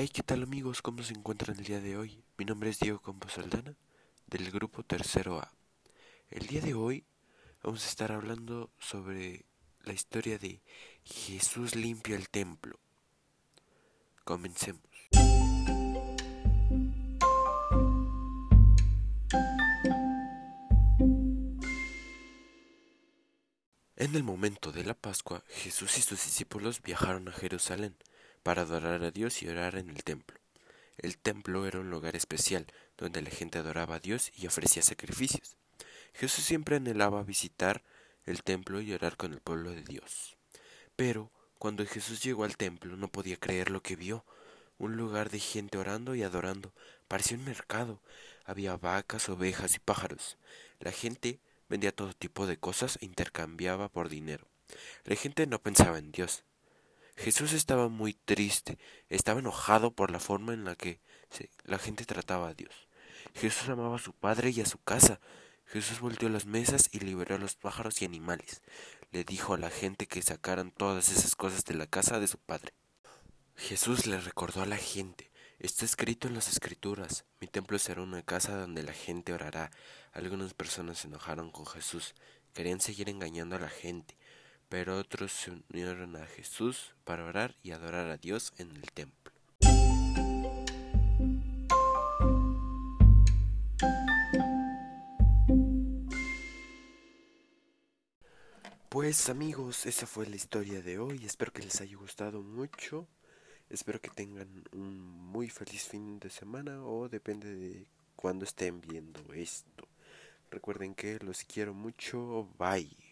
Hey, ¿qué tal amigos? ¿Cómo se encuentran el día de hoy? Mi nombre es Diego Campos Aldana, del grupo Tercero A. El día de hoy vamos a estar hablando sobre la historia de Jesús limpia el templo. Comencemos. En el momento de la Pascua, Jesús y sus discípulos viajaron a Jerusalén para adorar a Dios y orar en el templo. El templo era un lugar especial donde la gente adoraba a Dios y ofrecía sacrificios. Jesús siempre anhelaba visitar el templo y orar con el pueblo de Dios. Pero cuando Jesús llegó al templo no podía creer lo que vio. Un lugar de gente orando y adorando. Parecía un mercado. Había vacas, ovejas y pájaros. La gente vendía todo tipo de cosas e intercambiaba por dinero. La gente no pensaba en Dios. Jesús estaba muy triste, estaba enojado por la forma en la que la gente trataba a Dios. Jesús amaba a su padre y a su casa. Jesús volteó las mesas y liberó a los pájaros y animales. Le dijo a la gente que sacaran todas esas cosas de la casa de su padre. Jesús le recordó a la gente, está escrito en las escrituras, mi templo será una casa donde la gente orará. Algunas personas se enojaron con Jesús, querían seguir engañando a la gente pero otros se unieron a Jesús para orar y adorar a Dios en el templo. Pues amigos, esa fue la historia de hoy. Espero que les haya gustado mucho. Espero que tengan un muy feliz fin de semana o depende de cuándo estén viendo esto. Recuerden que los quiero mucho. Bye.